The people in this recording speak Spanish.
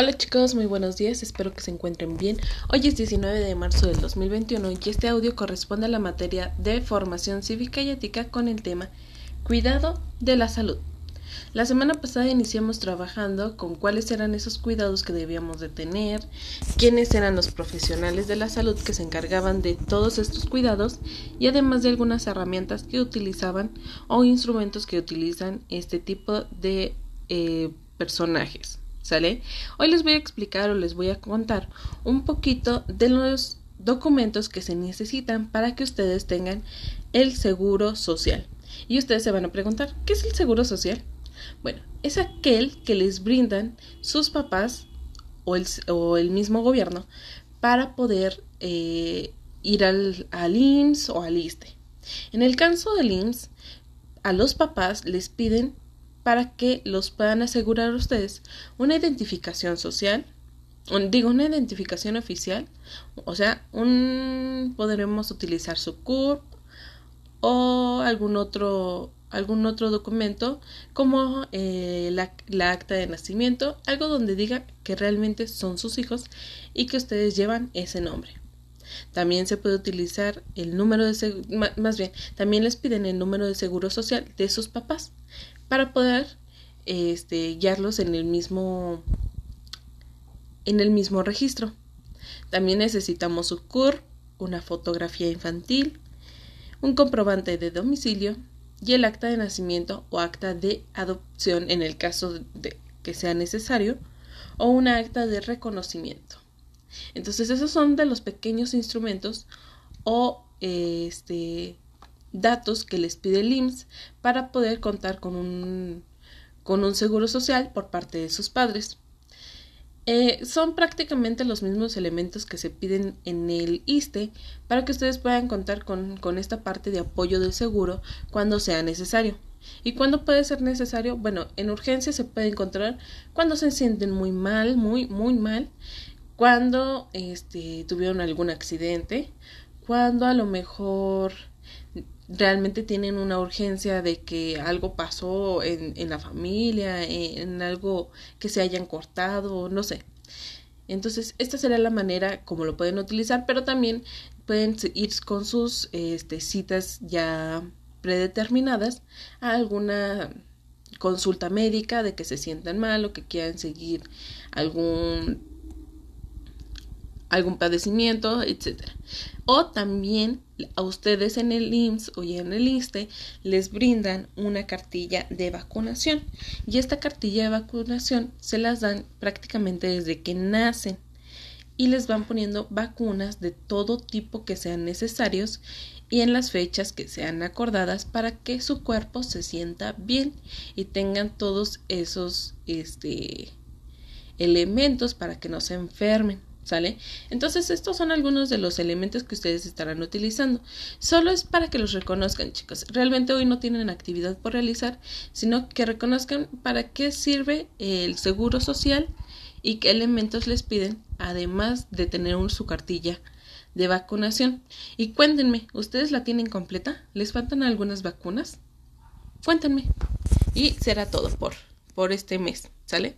Hola chicos, muy buenos días, espero que se encuentren bien. Hoy es 19 de marzo del 2021 y este audio corresponde a la materia de formación cívica y ética con el tema Cuidado de la salud. La semana pasada iniciamos trabajando con cuáles eran esos cuidados que debíamos de tener, quiénes eran los profesionales de la salud que se encargaban de todos estos cuidados y además de algunas herramientas que utilizaban o instrumentos que utilizan este tipo de eh, personajes. ¿Sale? Hoy les voy a explicar o les voy a contar un poquito de los documentos que se necesitan para que ustedes tengan el seguro social. Y ustedes se van a preguntar, ¿qué es el seguro social? Bueno, es aquel que les brindan sus papás o el, mismo gobierno para poder eh, ir al, al IMSS o al ISTE. En el caso del IMSS, a los papás les piden para que los puedan asegurar ustedes una identificación social, digo una identificación oficial, o sea, un podremos utilizar su CURP o algún otro algún otro documento como eh, la, la, acta de nacimiento, algo donde diga que realmente son sus hijos y que ustedes llevan ese nombre. También se puede utilizar el número de más bien, también les piden el número de seguro social de sus papás para poder este, guiarlos en el mismo en el mismo registro. También necesitamos su CUR, una fotografía infantil, un comprobante de domicilio y el acta de nacimiento o acta de adopción en el caso de que sea necesario o una acta de reconocimiento. Entonces esos son de los pequeños instrumentos o este datos que les pide el IMSS para poder contar con un, con un seguro social por parte de sus padres. Eh, son prácticamente los mismos elementos que se piden en el ISTE para que ustedes puedan contar con, con esta parte de apoyo del seguro cuando sea necesario. ¿Y cuándo puede ser necesario? Bueno, en urgencia se puede encontrar cuando se sienten muy mal, muy, muy mal, cuando este, tuvieron algún accidente, cuando a lo mejor realmente tienen una urgencia de que algo pasó en, en la familia, en, algo que se hayan cortado, no sé. Entonces, esta será la manera como lo pueden utilizar, pero también pueden ir con sus este, citas ya predeterminadas a alguna consulta médica de que se sientan mal o que quieran seguir algún algún padecimiento, etcétera. O también a ustedes en el IMSS o en el ISTE les brindan una cartilla de vacunación y esta cartilla de vacunación se las dan prácticamente desde que nacen y les van poniendo vacunas de todo tipo que sean necesarios y en las fechas que sean acordadas para que su cuerpo se sienta bien y tengan todos esos este elementos para que no se enfermen. ¿Sale? Entonces, estos son algunos de los elementos que ustedes estarán utilizando. Solo es para que los reconozcan, chicos. Realmente hoy no tienen actividad por realizar, sino que reconozcan para qué sirve el seguro social y qué elementos les piden, además de tener su cartilla de vacunación. Y cuéntenme, ¿ustedes la tienen completa? ¿Les faltan algunas vacunas? Cuéntenme. Y será todo por, por este mes, ¿sale?